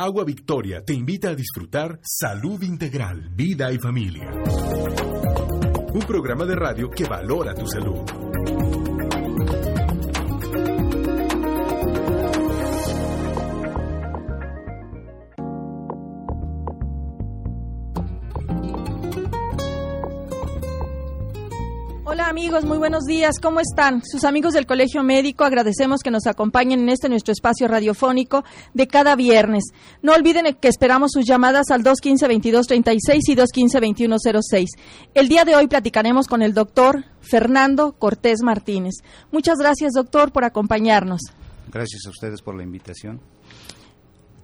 Agua Victoria te invita a disfrutar Salud Integral, Vida y Familia. Un programa de radio que valora tu salud. Amigos, muy buenos días. ¿Cómo están? Sus amigos del Colegio Médico agradecemos que nos acompañen en este nuestro espacio radiofónico de cada viernes. No olviden que esperamos sus llamadas al 215-2236 y 215-2106. El día de hoy platicaremos con el doctor Fernando Cortés Martínez. Muchas gracias, doctor, por acompañarnos. Gracias a ustedes por la invitación.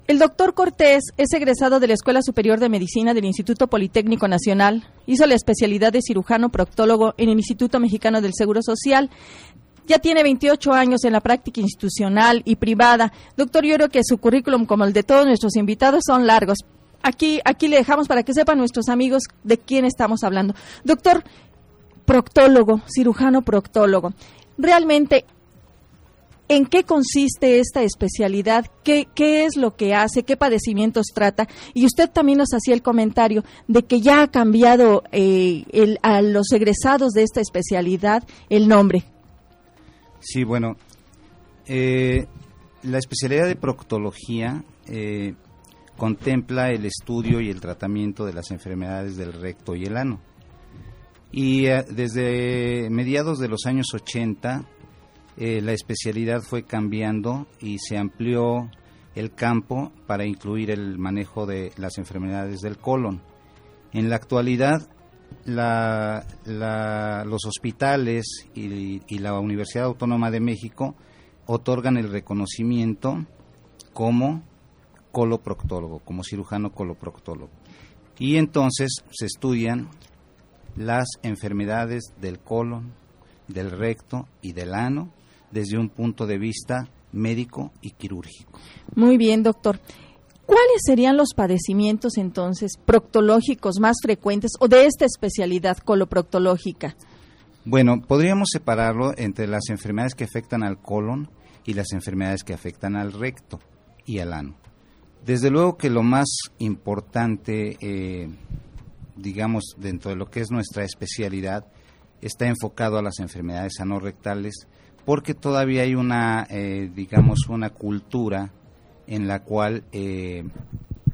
El doctor Cortés es egresado de la Escuela Superior de Medicina del Instituto Politécnico Nacional. Hizo la especialidad de cirujano proctólogo en el Instituto Mexicano del Seguro Social. Ya tiene 28 años en la práctica institucional y privada. Doctor, yo creo que su currículum, como el de todos nuestros invitados, son largos. Aquí, aquí le dejamos para que sepan nuestros amigos de quién estamos hablando. Doctor, proctólogo, cirujano proctólogo. Realmente, ¿En qué consiste esta especialidad? ¿Qué, ¿Qué, es lo que hace? ¿Qué padecimientos trata? Y usted también nos hacía el comentario de que ya ha cambiado eh, a los egresados de esta especialidad el nombre. Sí, bueno, eh, la especialidad de proctología eh, contempla el estudio y el tratamiento de las enfermedades del recto y el ano. Y desde mediados de los años 80 eh, la especialidad fue cambiando y se amplió el campo para incluir el manejo de las enfermedades del colon. En la actualidad, los hospitales y, y, la Universidad Autónoma de México otorgan el reconocimiento como coloproctólogo, como cirujano coloproctólogo. Y entonces se estudian las enfermedades del colon, del recto y del ano desde un punto de vista médico y quirúrgico. Muy bien, doctor. ¿Cuáles serían los padecimientos entonces proctológicos más frecuentes o de esta especialidad coloproctológica? Bueno, podríamos separarlo entre las enfermedades que afectan al colon y las enfermedades que afectan al recto y al ano. Desde luego que lo más importante, eh, digamos, dentro de lo que es nuestra especialidad, está enfocado a las enfermedades anorrectales, porque todavía hay una, eh, digamos, una cultura en la cual eh,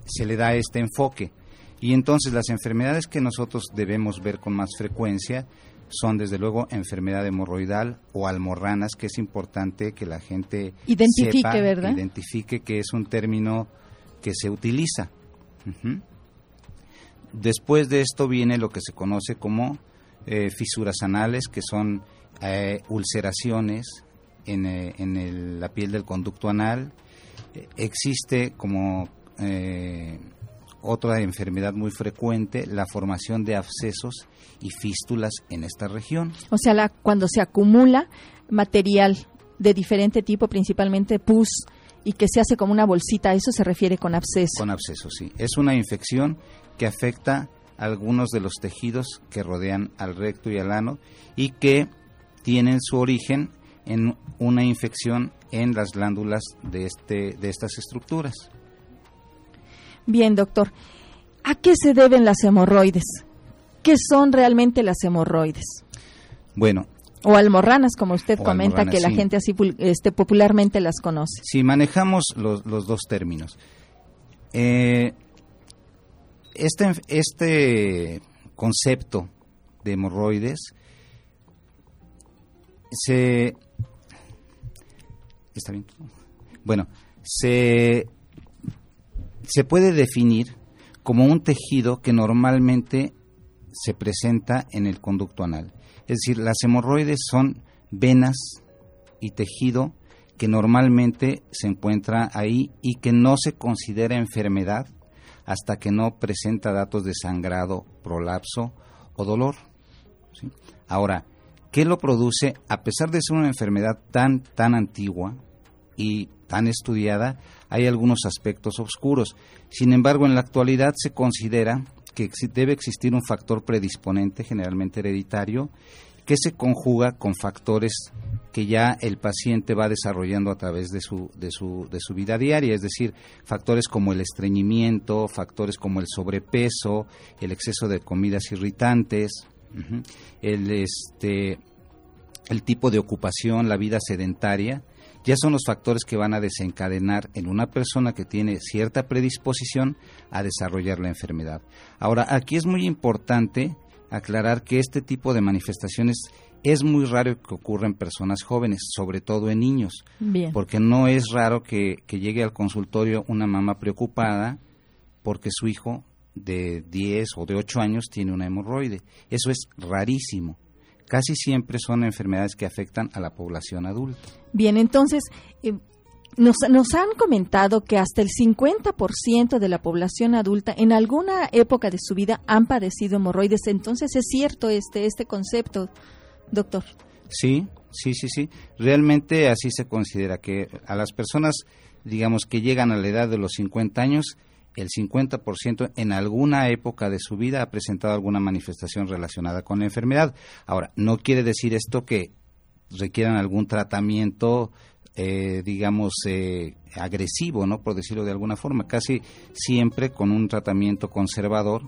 se le da este enfoque. Y entonces las enfermedades que nosotros debemos ver con más frecuencia son desde luego enfermedad hemorroidal o almorranas, que es importante que la gente identifique, ¿verdad? identifique que es un término que se utiliza. Uh -huh. Después de esto viene lo que se conoce como eh, fisuras anales, que son eh, ulceraciones en, eh, en el, la piel del conducto anal. Eh, existe como otra enfermedad muy frecuente la formación de abscesos y fístulas en esta región. O sea, la, cuando se acumula material de diferente tipo, principalmente pus, y que se hace como una bolsita, eso se refiere con absceso. Con absceso, sí. Es una infección que afecta algunos de los tejidos que rodean al recto y al ano y que tienen su origen en una infección en las glándulas de, este, de estas estructuras. Bien, doctor. ¿A qué se deben las hemorroides? ¿Qué son realmente las hemorroides? Bueno. O almorranas, como usted comenta, que la sí. gente así este, popularmente las conoce. Si manejamos los, los dos términos. Eh, este, este concepto de hemorroides se está bien bueno se se puede definir como un tejido que normalmente se presenta en el conducto anal es decir las hemorroides son venas y tejido que normalmente se encuentra ahí y que no se considera enfermedad hasta que no presenta datos de sangrado, prolapso o dolor. Ahora, ¿Qué lo produce? A pesar de ser una enfermedad tan, tan antigua y tan estudiada, hay algunos aspectos oscuros. Sin embargo, en la actualidad se considera que debe existir un factor predisponente, generalmente hereditario, que se conjuga con factores que ya el paciente va desarrollando a través de su, de su, de su vida diaria, es decir, factores como el estreñimiento, factores como el sobrepeso, el exceso de comidas irritantes, el, este, el tipo de ocupación, la vida sedentaria, ya son los factores que van a desencadenar en una persona que tiene cierta predisposición a desarrollar la enfermedad. Ahora, aquí es muy importante aclarar que este tipo de manifestaciones es muy raro que ocurra en personas jóvenes, sobre todo en niños, porque no es raro que, llegue al consultorio una mamá preocupada porque su hijo de 10 o de 8 años tiene una hemorroide. Eso es rarísimo. Casi siempre son enfermedades que afectan a la población adulta. Bien, entonces, eh, nos, nos, han comentado que hasta el 50% de la población adulta en alguna época de su vida han padecido hemorroides. Entonces, ¿es cierto este, este concepto? doctor. Sí, sí, sí, sí. Realmente así se considera que a las personas, digamos, que llegan a la edad de los 50 años, el 50% en alguna época de su vida ha presentado alguna manifestación relacionada con la enfermedad. Ahora, no quiere decir esto que requieran algún tratamiento, eh, digamos, eh, agresivo, ¿no? Por decirlo de alguna forma. Casi siempre con un tratamiento conservador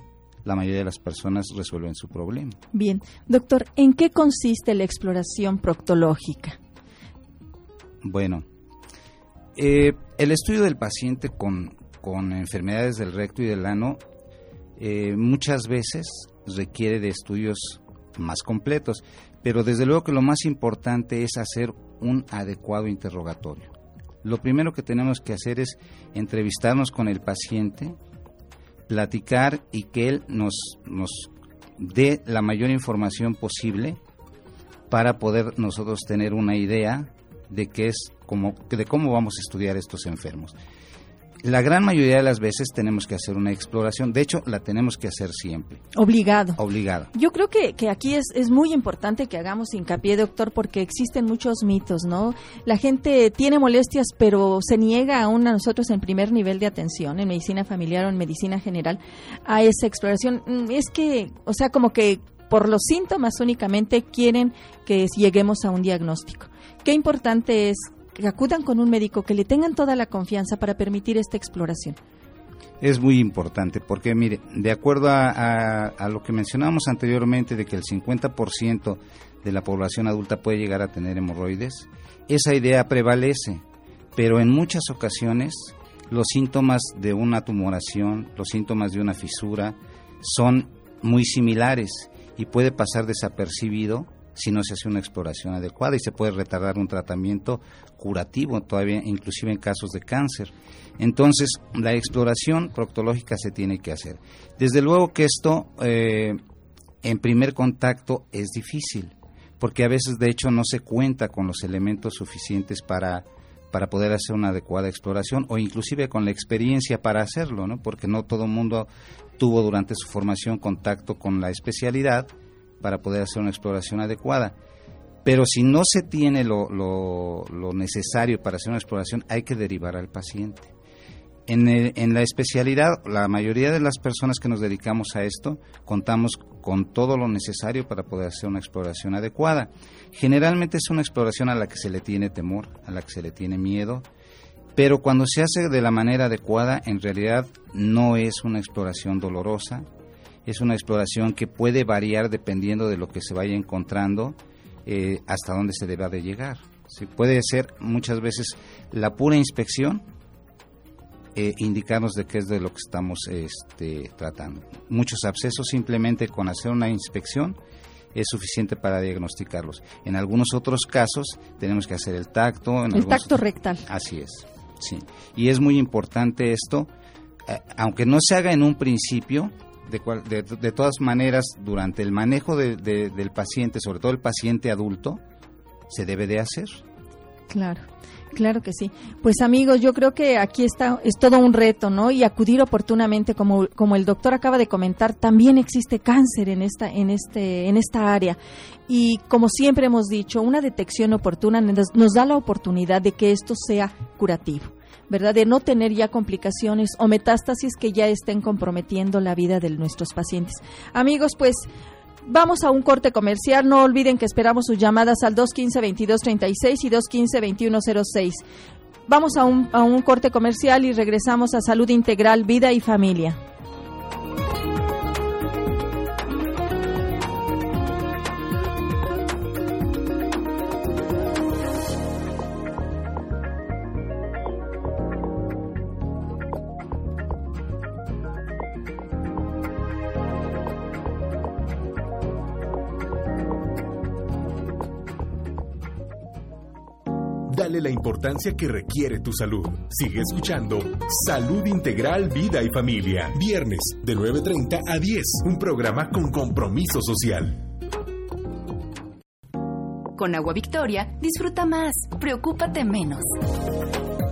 la mayoría de las personas resuelven su problema. Bien, doctor, ¿en qué consiste la exploración proctológica? Bueno, eh, el estudio del paciente con, enfermedades del recto y del ano eh, muchas veces requiere de estudios más completos, pero desde luego que lo más importante es hacer un adecuado interrogatorio. Lo primero que tenemos que hacer es entrevistarnos con el paciente, platicar y que él nos, nos dé la mayor información posible para poder nosotros tener una idea de qué es como de cómo vamos a estudiar estos enfermos. La gran mayoría de las veces tenemos que hacer una exploración, de hecho la tenemos que hacer siempre. Obligado. Obligado. Yo creo que, que aquí es, es muy importante que hagamos hincapié, doctor, porque existen muchos mitos, ¿no? La gente tiene molestias, pero se niega aún a nosotros en primer nivel de atención, en medicina familiar o en medicina general, a esa exploración. Mm, es que, o sea, como que por los síntomas únicamente quieren que lleguemos a un diagnóstico. Qué importante es que acudan con un médico, que le tengan toda la confianza para permitir esta exploración. Es muy importante porque, mire, de acuerdo a, lo que mencionábamos anteriormente de que el 50% de la población adulta puede llegar a tener hemorroides, esa idea prevalece, pero en muchas ocasiones los síntomas de una tumoración, los síntomas de una fisura son muy similares y puede pasar desapercibido si no se hace una exploración adecuada y se puede retardar un tratamiento curativo todavía inclusive en casos de cáncer. Entonces, la exploración proctológica se tiene que hacer. Desde luego que esto eh, en primer contacto es difícil, porque a veces de hecho no se cuenta con los elementos suficientes para para poder hacer una adecuada exploración o inclusive con la experiencia para hacerlo, ¿no? Porque no todo el mundo tuvo durante su formación contacto con la especialidad para poder hacer una exploración adecuada. Pero si no se tiene lo, necesario para hacer una exploración, hay que derivar al paciente. En, en, la especialidad, la mayoría de las personas que nos dedicamos a esto contamos con todo lo necesario para poder hacer una exploración adecuada. Generalmente es una exploración a la que se le tiene temor, a la que se le tiene miedo, pero cuando se hace de la manera adecuada, en realidad no es una exploración dolorosa, es una exploración que puede variar dependiendo de lo que se vaya encontrando eh, hasta dónde se deba de llegar. Se puede ser muchas veces la pura inspección eh, indicarnos de qué es de lo que estamos este, tratando. Muchos abscesos simplemente con hacer una inspección es suficiente para diagnosticarlos. En algunos otros casos tenemos que hacer el tacto. el tacto rectal. Así es, sí. Y es muy importante esto, eh, aunque no se haga en un principio, de, de, todas maneras, durante el manejo del paciente, sobre todo el paciente adulto, se debe de hacer. Claro. Claro que sí. Pues amigos, yo creo que aquí está es todo un reto, ¿no? Y acudir oportunamente, como como el doctor acaba de comentar, también existe cáncer en esta en este en esta área y como siempre hemos dicho, una detección oportuna nos da la oportunidad de que esto sea curativo. ¿Verdad? De no tener ya complicaciones o metástasis que ya estén comprometiendo la vida de nuestros pacientes. Amigos, pues Vamos a un corte comercial. No olviden que esperamos sus llamadas al 215-2236 y 215-2106. Vamos a un, a un corte comercial y regresamos a Salud Integral, Vida y Familia. La importancia que requiere tu salud. Sigue escuchando Salud Integral, Vida y Familia. Viernes de 9.30 a 10. Un programa con compromiso social. Con Agua Victoria, disfruta más, preocúpate menos.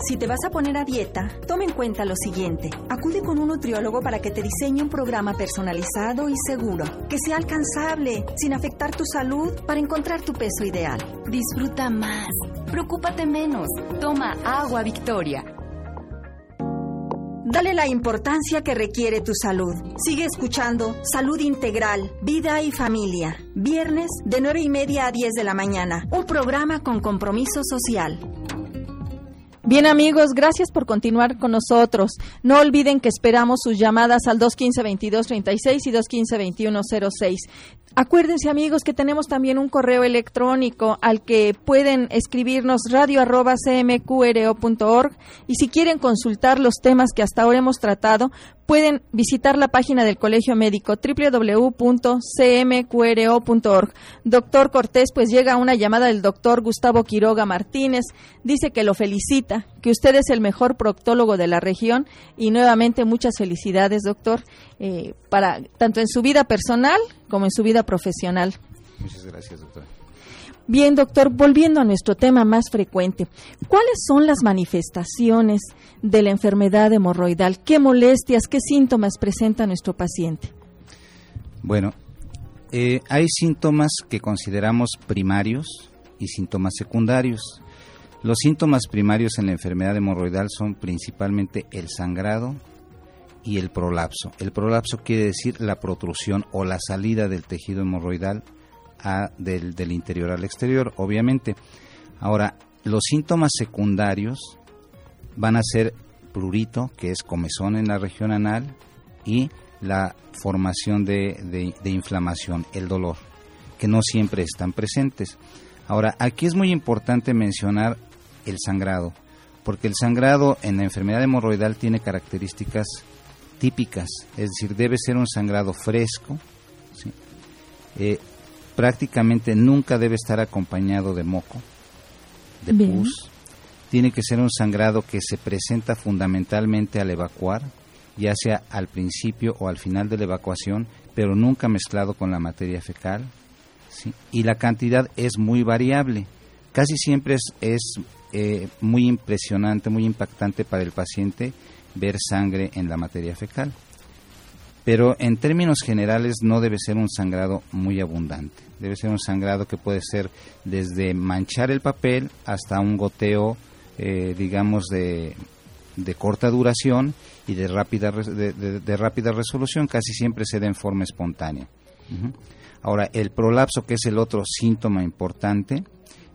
Si te vas a poner a dieta, toma en cuenta lo siguiente. Acude con un nutriólogo para que te diseñe un programa personalizado y seguro, que sea alcanzable, sin afectar tu salud, para encontrar tu peso ideal. Disfruta más, preocúpate menos. Toma Agua Victoria. Dale la importancia que requiere tu salud. Sigue escuchando Salud Integral, Vida y Familia. Viernes de 9 y media a 10 de la mañana. Un programa con compromiso social. Bien amigos, gracias por continuar con nosotros. No olviden que esperamos sus llamadas al 215-2236 y 215-2106. Acuérdense amigos que tenemos también un correo electrónico al que pueden escribirnos radio.cmqro.org y si quieren consultar los temas que hasta ahora hemos tratado, pueden visitar la página del Colegio Médico www.cmqro.org. Doctor Cortés, pues llega una llamada del doctor Gustavo Quiroga Martínez, dice que lo felicita, que usted es el mejor proctólogo de la región y nuevamente muchas felicidades, doctor, eh, para tanto en su vida personal como en su vida profesional. Muchas gracias, doctora. Bien, doctor, volviendo a nuestro tema más frecuente, ¿cuáles son las manifestaciones de la enfermedad hemorroidal? ¿Qué molestias, qué síntomas presenta nuestro paciente? Bueno, eh, hay síntomas que consideramos primarios y síntomas secundarios. Los síntomas primarios en la enfermedad hemorroidal son principalmente el sangrado y el prolapso. El prolapso quiere decir la protrusión o la salida del tejido hemorroidal del, interior al exterior, obviamente. Ahora, los síntomas secundarios van a ser prurito, que es comezón en la región anal, y la formación de, de, inflamación, el dolor, que no siempre están presentes. Ahora, aquí es muy importante mencionar el sangrado, porque el sangrado en la enfermedad hemorroidal tiene características típicas, es decir, debe ser un sangrado fresco, eh, prácticamente nunca debe estar acompañado de moco, de pus. Tiene que ser un sangrado que se presenta fundamentalmente al evacuar, ya sea al principio o al final de la evacuación, pero nunca mezclado con la materia fecal. Y la cantidad es muy variable. Casi siempre es, es eh, muy impresionante, muy impactante para el paciente ver sangre en la materia fecal. Pero en términos generales no debe ser un sangrado muy abundante. Debe ser un sangrado que puede ser desde manchar el papel hasta un goteo, eh, digamos, de, de, corta duración y de rápida, de, rápida resolución. Casi siempre se da en forma espontánea. Ahora, el prolapso, que es el otro síntoma importante,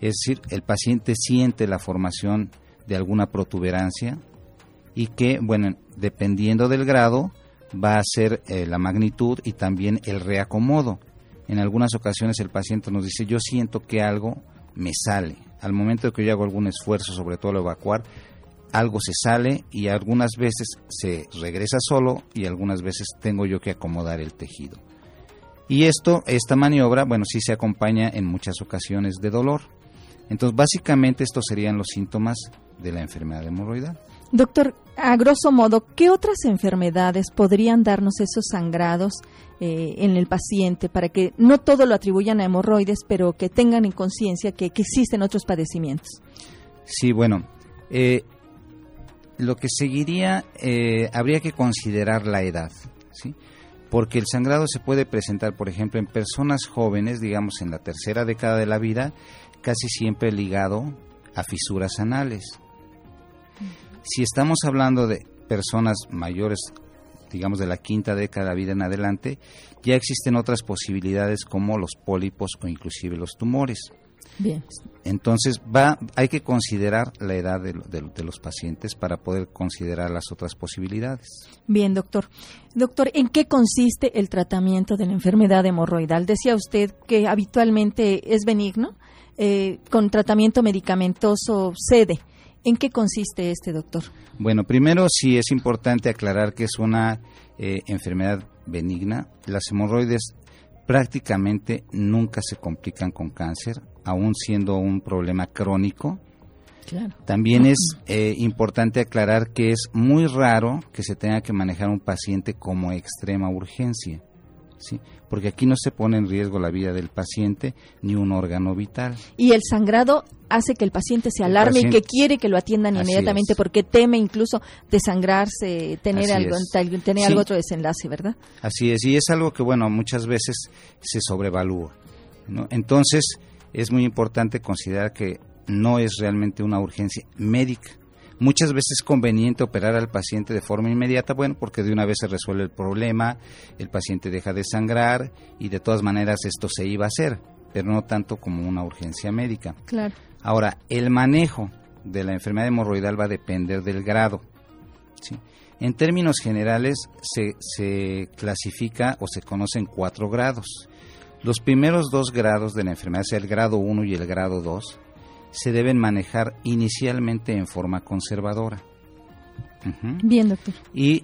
es decir, el paciente siente la formación de alguna protuberancia y que, bueno, dependiendo del grado, va a ser eh, la magnitud y también el reacomodo. En algunas ocasiones el paciente nos dice, yo siento que algo me sale. Al momento de que yo hago algún esfuerzo, sobre todo al evacuar, algo se sale y algunas veces se regresa solo y algunas veces tengo yo que acomodar el tejido. Y esto, esta maniobra, bueno, sí se acompaña en muchas ocasiones de dolor. Entonces, básicamente estos serían los síntomas de la enfermedad hemorroidal. Doctor, a grosso modo, ¿qué otras enfermedades podrían darnos esos sangrados eh, en el paciente para que no todo lo atribuyan a hemorroides, pero que tengan en conciencia que, existen otros padecimientos? Sí, bueno, eh, lo que seguiría, eh, habría que considerar la edad, ¿sí? Porque el sangrado se puede presentar, por ejemplo, en personas jóvenes, digamos en la tercera década de la vida, casi siempre ligado a fisuras anales si estamos hablando de personas mayores digamos de la quinta década de vida en adelante, ya existen otras posibilidades como los pólipos o inclusive los tumores. Bien. Entonces, va, hay que considerar la edad de, de- de los pacientes para poder considerar las otras posibilidades. Bien, doctor. Doctor, ¿en qué consiste el tratamiento de la enfermedad hemorroidal? Decía usted que habitualmente es benigno, eh, con tratamiento medicamentoso cede. ¿En qué consiste este, doctor? Bueno, primero sí es importante aclarar que es una eh, enfermedad benigna. Las hemorroides prácticamente nunca se complican con cáncer, aún siendo un problema crónico. Claro. También es eh, importante aclarar que es muy raro que se tenga que manejar un paciente como extrema urgencia, ¿sí? porque aquí no se pone en riesgo la vida del paciente ni un órgano vital. Y el sangrado hace que el paciente se alarme y que quiere que lo atiendan inmediatamente es. porque teme incluso desangrarse, tener algo, tener Sí. algo otro desenlace, ¿verdad? Así es, y es algo que, bueno, muchas veces se sobrevalúa. ¿no? Entonces, es muy importante considerar que no es realmente una urgencia médica. Muchas veces es conveniente operar al paciente de forma inmediata, bueno, porque de una vez se resuelve el problema, el paciente deja de sangrar y de todas maneras esto se iba a hacer, pero no tanto como una urgencia médica. Claro. Ahora, el manejo de la enfermedad hemorroidal va a depender del grado. ¿sí? En términos generales, se, se clasifica o se conocen cuatro grados. Los primeros dos grados de la enfermedad, o sea, el grado 1 y el grado 2, se deben manejar inicialmente en forma conservadora. Bien, doctor. Y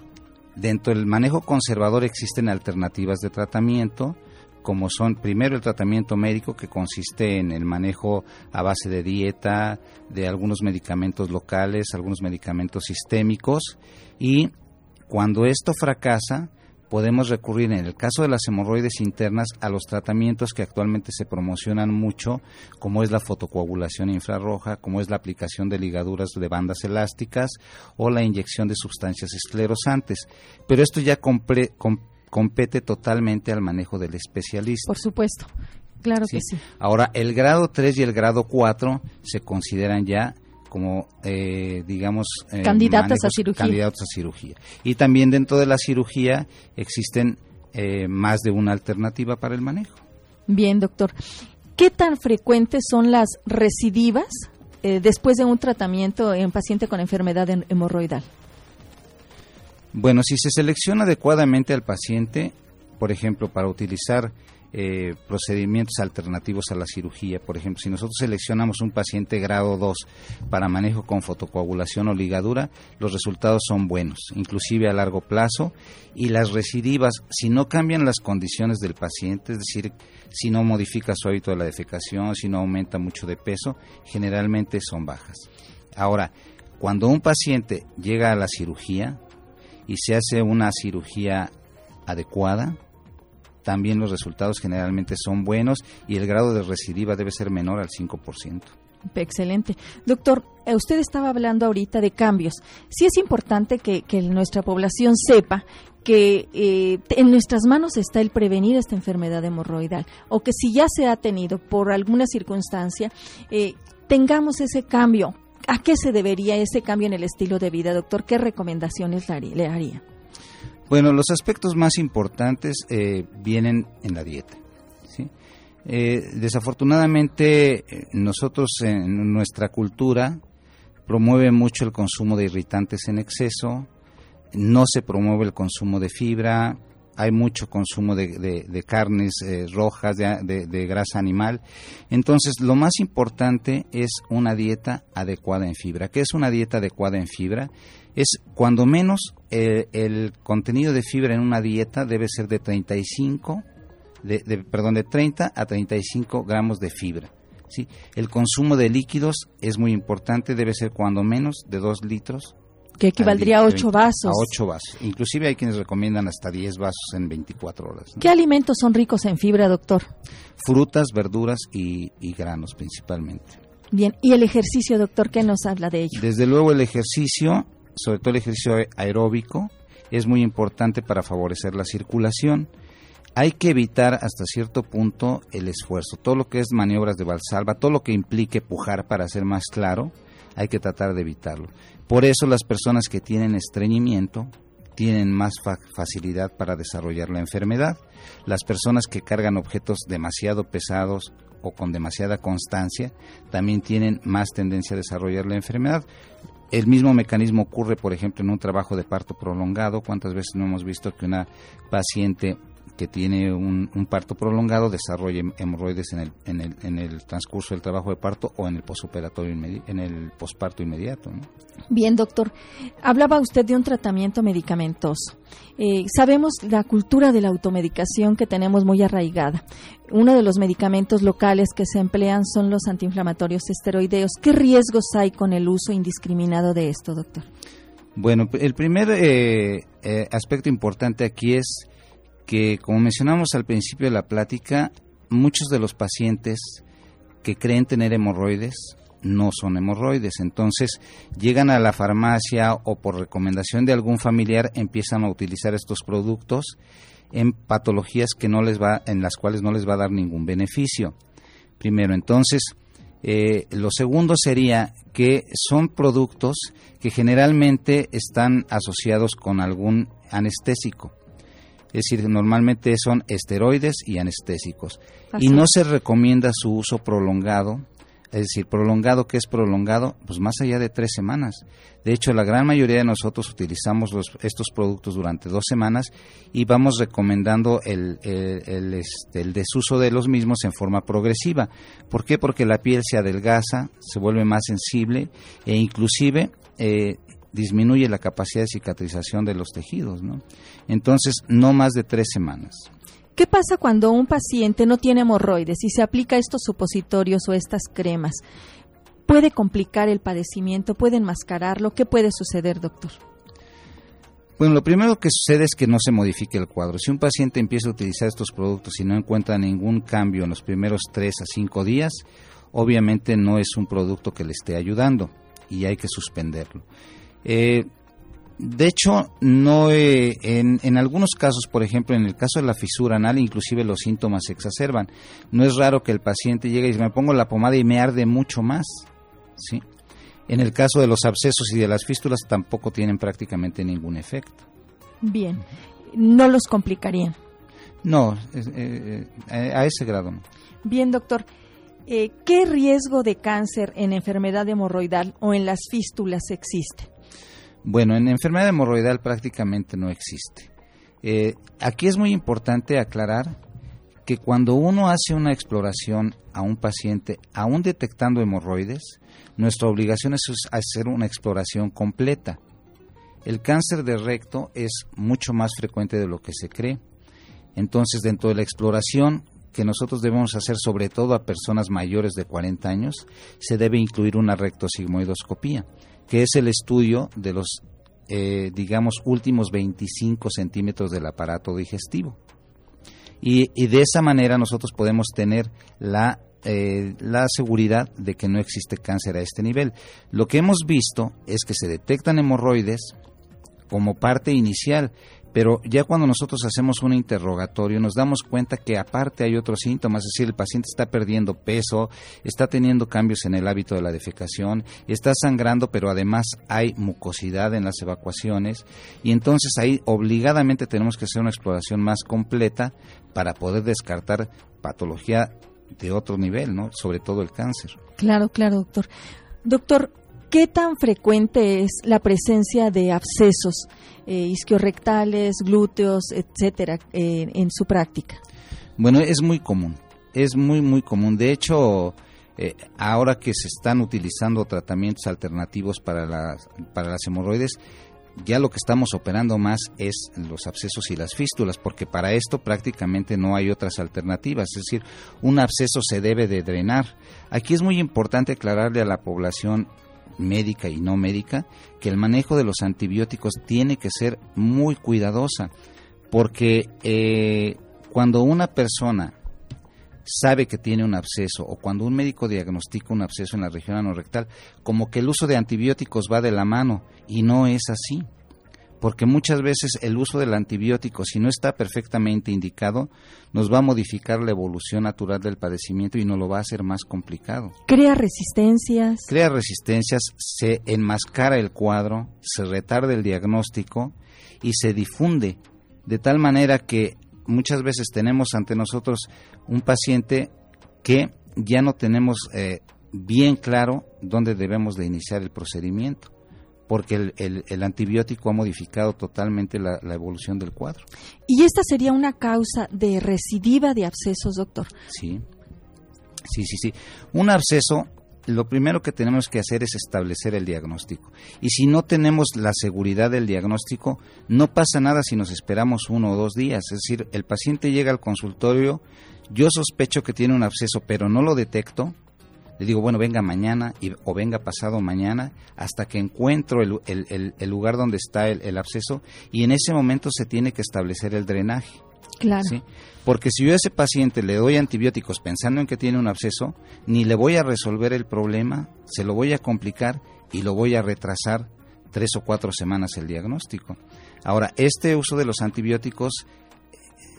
dentro del manejo conservador existen alternativas de tratamiento, como son primero el tratamiento médico, que consiste en el manejo a base de dieta, de algunos medicamentos locales, algunos medicamentos sistémicos, y cuando esto fracasa, podemos recurrir en el caso de las hemorroides internas a los tratamientos que actualmente se promocionan mucho, como es la fotocoagulación infrarroja, como es la aplicación de ligaduras de bandas elásticas o la inyección de sustancias esclerosantes. Pero esto ya com- compete totalmente al manejo del especialista. Por supuesto. Claro que sí. Ahora, el grado 3 y el grado 4 se consideran ya como, eh, digamos, eh, Candidatas a cirugía. candidatos a cirugía. Y también dentro de la cirugía existen eh, más de una alternativa para el manejo. Bien, doctor. ¿Qué tan frecuentes son las recidivas eh, después de un tratamiento en paciente con enfermedad hem- hemorroidal? Bueno, si se selecciona adecuadamente al paciente, por ejemplo, para utilizar eh, procedimientos alternativos a la cirugía, por ejemplo, si nosotros seleccionamos un paciente grado 2 para manejo con fotocoagulación o ligadura, los resultados son buenos, inclusive a largo plazo, y las recidivas, si no cambian las condiciones del paciente, es decir, si no modifica su hábito de la defecación, si no aumenta mucho de peso, generalmente son bajas. Ahora, cuando un paciente llega a la cirugía, y se hace una cirugía adecuada, también los resultados generalmente son buenos y el grado de recidiva debe ser menor al 5%. Excelente. Doctor, eh, usted estaba hablando ahorita de cambios. Sí es importante que, que nuestra población sepa que eh, en nuestras manos está el prevenir esta enfermedad hemorroidal o que si ya se ha tenido por alguna circunstancia, eh, tengamos ese cambio. ¿A qué se debería ese cambio en el estilo de vida, doctor? ¿Qué recomendaciones le haría? Bueno, los aspectos más importantes eh, vienen en la dieta. ¿sí? Eh, desafortunadamente, eh, nosotros en nuestra cultura promueve mucho el consumo de irritantes en exceso, no se promueve el consumo de fibra, hay mucho consumo de, de- de carnes eh, rojas, de- de grasa animal. Entonces, lo más importante es una dieta adecuada en fibra. ¿Qué es una dieta adecuada en fibra? Es cuando menos eh, el contenido de fibra en una dieta debe ser de 35, de, de- perdón, de 30 a 35 gramos de fibra. ¿sí? El consumo de líquidos es muy importante, debe ser cuando menos de 2 litros Que equivaldría a al día, ocho 20, vasos. A 8 vasos. Inclusive hay quienes recomiendan hasta 10 vasos en 24 horas. ¿no? ¿Qué alimentos son ricos en fibra, doctor? Frutas, verduras y, y granos principalmente. Bien, ¿y el ejercicio, doctor? ¿Qué nos habla de ello? Desde luego el ejercicio, sobre todo el ejercicio aeróbico, es muy importante para favorecer la circulación. Hay que evitar hasta cierto punto el esfuerzo, todo lo que es maniobras de valsalva, todo lo que implique pujar para ser más claro, hay que tratar de evitarlo. Por eso las personas que tienen estreñimiento tienen más facilidad para desarrollar la enfermedad. Las personas que cargan objetos demasiado pesados o con demasiada constancia también tienen más tendencia a desarrollar la enfermedad. El mismo mecanismo ocurre, por ejemplo, en un trabajo de parto prolongado. ¿Cuántas veces no hemos visto que una paciente que tiene un, parto prolongado desarrolle hemorroides en el, en, el, en el transcurso del trabajo de parto o en el posoperatorio en el posparto inmediato. Bien, doctor. Hablaba usted de un tratamiento medicamentoso. Eh, sabemos la cultura de la automedicación que tenemos muy arraigada. Uno de los medicamentos locales que se emplean son los antiinflamatorios esteroideos. ¿Qué riesgos hay con el uso indiscriminado de esto, doctor? Bueno, el primer eh, eh, aspecto importante aquí es que, como mencionamos al principio de la plática, muchos de los pacientes que creen tener hemorroides no son hemorroides. Entonces llegan a la farmacia o por recomendación de algún familiar empiezan a utilizar estos productos en patologías que no les va, en las cuales no les va a dar ningún beneficio. Primero, entonces, eh, lo segundo sería que son productos que generalmente están asociados con algún anestésico es decir, normalmente son esteroides y anestésicos. Y no se recomienda su uso prolongado, es decir, prolongado, que es prolongado? Pues más allá de tres semanas. De hecho, la gran mayoría de nosotros utilizamos estos productos durante dos semanas y vamos recomendando el, este, el, desuso de los mismos en forma progresiva. ¿Por qué? Porque la piel se adelgaza, se vuelve más sensible e inclusive eh, disminuye la capacidad de cicatrización de los tejidos, ¿no? Entonces, no más de tres semanas. ¿Qué pasa cuando un paciente no tiene hemorroides y se aplica estos supositorios o estas cremas? ¿Puede complicar el padecimiento? ¿Puede enmascararlo? ¿Qué puede suceder, doctor? Bueno, lo primero que sucede es que no se modifique el cuadro. Si un paciente empieza a utilizar estos productos y no encuentra ningún cambio en los primeros tres a cinco días, obviamente no es un producto que le esté ayudando y hay que suspenderlo. Eh, de hecho, no en, en, algunos casos, por ejemplo, en el caso de la fisura anal, inclusive los síntomas se exacerban. No es raro que el paciente llegue y me pongo la pomada y me arde mucho más. ¿sí? En el caso de los abscesos y de las fístulas tampoco tienen prácticamente ningún efecto. Bien, no los complicarían. No, eh, eh, a ese grado no. Bien, doctor. ¿Qué riesgo de cáncer en enfermedad hemorroidal o en las fístulas existe? Bueno, en enfermedad hemorroidal prácticamente no existe. Eh, aquí es muy importante aclarar que cuando uno hace una exploración a un paciente, aún detectando hemorroides, nuestra obligación es hacer una exploración completa. El cáncer de recto es mucho más frecuente de lo que se cree. Entonces, dentro de la exploración que nosotros debemos hacer sobre todo a personas mayores de 40 años, se debe incluir una rectosigmoidoscopía que es el estudio de los, eh, digamos, últimos 25 centímetros del aparato digestivo. Y, de esa manera nosotros podemos tener la, eh, la seguridad de que no existe cáncer a este nivel. Lo que hemos visto es que se detectan hemorroides como parte inicial, pero ya cuando nosotros hacemos un interrogatorio nos damos cuenta que aparte hay otros síntomas, es decir, el paciente está perdiendo peso, está teniendo cambios en el hábito de la defecación, está sangrando, pero además hay mucosidad en las evacuaciones y entonces ahí obligadamente tenemos que hacer una exploración más completa para poder descartar patología de otro nivel, ¿no? Sobre todo el cáncer. Claro, claro, doctor. Doctor, ¿Qué tan frecuente es la presencia de abscesos eh, isquiorrectales, glúteos, etcétera, en su práctica? Bueno, es muy común, es muy, muy común. De hecho, eh, ahora que se están utilizando tratamientos alternativos para las, para las hemorroides, ya lo que estamos operando más es los abscesos y las fístulas, porque para esto prácticamente no hay otras alternativas, es decir, un absceso se debe de drenar. Aquí es muy importante aclararle a la población médica y no médica, que el manejo de los antibióticos tiene que ser muy cuidadosa, porque eh, cuando una persona sabe que tiene un absceso o cuando un médico diagnostica un absceso en la región anorrectal, como que el uso de antibióticos va de la mano y no es así porque muchas veces el uso del antibiótico, si no está perfectamente indicado, nos va a modificar la evolución natural del padecimiento y nos lo va a hacer más complicado. Crea resistencias. Crea resistencias, se enmascara el cuadro, se retarda el diagnóstico y se difunde de tal manera que muchas veces tenemos ante nosotros un paciente que ya no tenemos eh, bien claro dónde debemos de iniciar el procedimiento porque el, antibiótico ha modificado totalmente la, evolución del cuadro. ¿Y esta sería una causa de recidiva de abscesos, doctor? Sí, sí, sí, sí. Un absceso, lo primero que tenemos que hacer es establecer el diagnóstico. Y si no tenemos la seguridad del diagnóstico, no pasa nada si nos esperamos uno o dos días. Es decir, el paciente llega al consultorio, yo sospecho que tiene un absceso, pero no lo detecto, le digo, bueno, venga mañana o venga pasado mañana hasta que encuentro el, lugar donde está el, absceso y en ese momento se tiene que establecer el drenaje. Claro. Porque si yo a ese paciente le doy antibióticos pensando en que tiene un absceso, ni le voy a resolver el problema, se lo voy a complicar y lo voy a retrasar tres o cuatro semanas el diagnóstico. Ahora, este uso de los antibióticos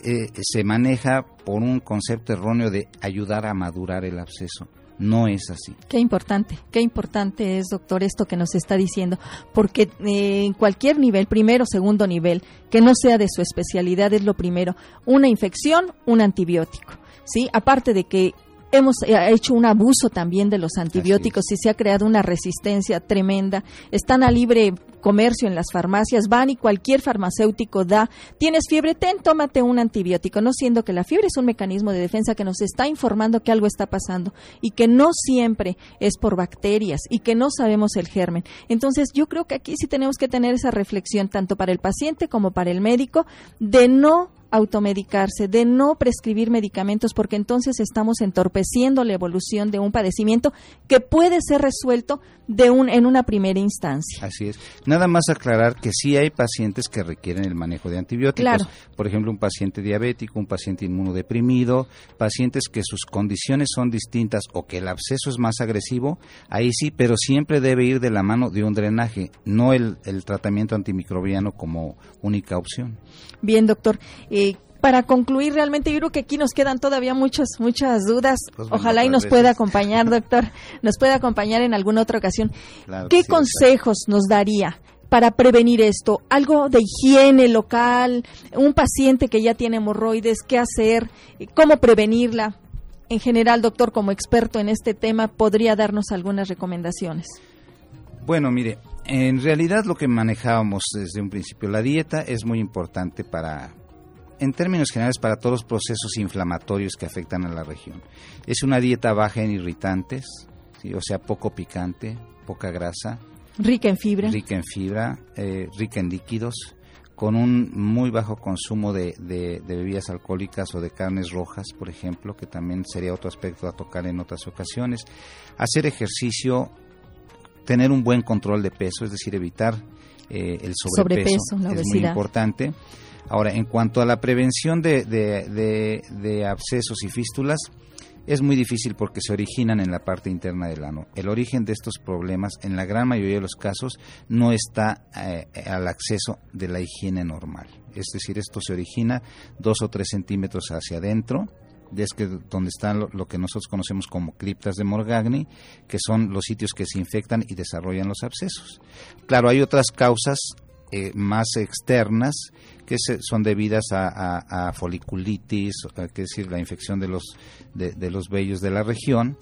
eh, se maneja por un concepto erróneo de ayudar a madurar el absceso. No es así. Qué importante, qué importante es, doctor, esto que nos está diciendo, porque eh, en cualquier nivel, primero, segundo nivel, que no sea de su especialidad, es lo primero, una infección, un antibiótico. ¿Sí? Aparte de que hemos eh, hecho un abuso también de los antibióticos y se ha creado una resistencia tremenda. Están a libre comercio en las farmacias, van y cualquier farmacéutico da, tienes fiebre, ten, tómate un antibiótico, no siendo que la fiebre es un mecanismo de defensa que nos está informando que algo está pasando y que no siempre es por bacterias y que no sabemos el germen. Entonces, yo creo que aquí sí tenemos que tener esa reflexión tanto para el paciente como para el médico de no automedicarse, de no prescribir medicamentos, porque entonces estamos entorpeciendo la evolución de un padecimiento que puede ser resuelto de un, en una primera instancia. Así es. Nada más aclarar que sí hay pacientes que requieren el manejo de antibióticos. Por ejemplo, un paciente diabético, un paciente inmunodeprimido, pacientes que sus condiciones son distintas o que el absceso es más agresivo, ahí sí, pero siempre debe ir de la mano de un drenaje, no el, el tratamiento antimicrobiano como única opción. Bien, doctor. Eh, para concluir, realmente yo creo que aquí nos quedan todavía muchas, muchas dudas. Pues Ojalá y nos pueda acompañar, doctor, nos pueda acompañar en alguna otra ocasión. ¿Qué consejos nos daría para prevenir esto? Algo de higiene local, un paciente que ya tiene hemorroides, ¿qué hacer? ¿Cómo prevenirla? En general, doctor, como experto en este tema, ¿podría darnos algunas recomendaciones? Bueno, mire, en realidad lo que manejábamos desde un principio, la dieta es muy importante para, en términos generales para todos los procesos inflamatorios que afectan a la región. Es una dieta baja en irritantes, o sea, poco picante, poca grasa. Rica en fibra. Rica en fibra, eh, rica en líquidos, con un muy bajo consumo de, de, bebidas alcohólicas o de carnes rojas, por ejemplo, que también sería otro aspecto a tocar en otras ocasiones. Hacer ejercicio, tener un buen control de peso, es decir, evitar eh, el sobrepeso, es muy importante. Ahora, en cuanto a la prevención de, de, abscesos y fístulas, es muy difícil porque se originan en la parte interna del ano. El origen de estos problemas, en la gran mayoría de los casos, no está eh, al acceso de la higiene normal. Es decir, esto se origina dos o tres centímetros hacia adentro, es que donde están lo, que nosotros conocemos como criptas de Morgagni, que son los sitios que se infectan y desarrollan los abscesos. Claro, hay otras causas eh, más externas que son debidas a, foliculitis, es decir, la infección de los, de, los vellos de la región,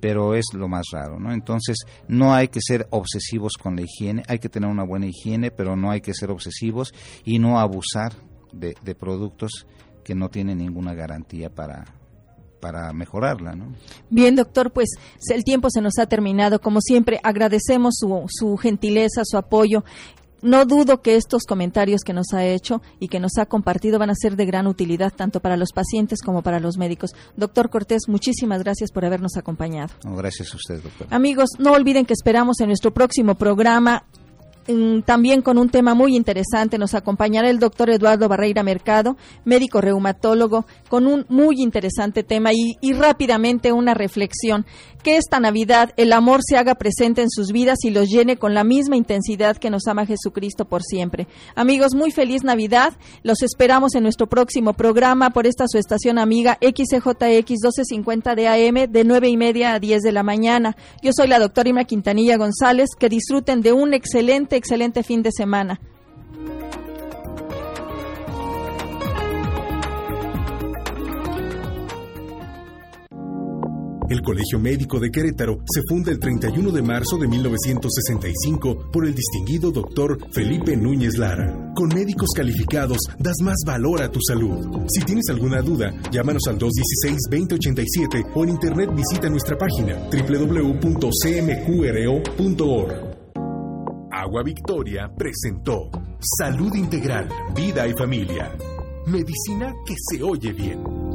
pero es lo más raro, ¿no? Entonces, no hay que ser obsesivos con la higiene, hay que tener una buena higiene, pero no hay que ser obsesivos y no abusar de, de productos que no tienen ninguna garantía para, para mejorarla. ¿no? Bien, doctor, pues el tiempo se nos ha terminado. Como siempre, agradecemos su, su gentileza, su apoyo no dudo que estos comentarios que nos ha hecho y que nos ha compartido van a ser de gran utilidad tanto para los pacientes como para los médicos. Doctor Cortés, muchísimas gracias por habernos acompañado. gracias a usted, doctor. Amigos, no olviden que esperamos en nuestro próximo programa también con un tema muy interesante. Nos acompañará el doctor Eduardo Barreira Mercado, médico reumatólogo, con un muy interesante tema y, rápidamente una reflexión. Que esta Navidad el amor se haga presente en sus vidas y los llene con la misma intensidad que nos ama Jesucristo por siempre. Amigos, muy feliz Navidad. Los esperamos en nuestro próximo programa por esta su estación amiga XCJX 1250 de AM de nueve y media a 10 de la mañana. Yo soy la doctora Irma Quintanilla González. Que disfruten de un excelente, fin de semana. El Colegio Médico de Querétaro se funda el 31 de marzo de 1965 por el distinguido doctor Felipe Núñez Lara. Con médicos calificados das más valor a tu salud. Si tienes alguna duda, llámanos al 216-2087 o en internet visita nuestra página www.cmqro.org. Agua Victoria presentó Salud Integral, Vida y Familia. Medicina que se oye bien.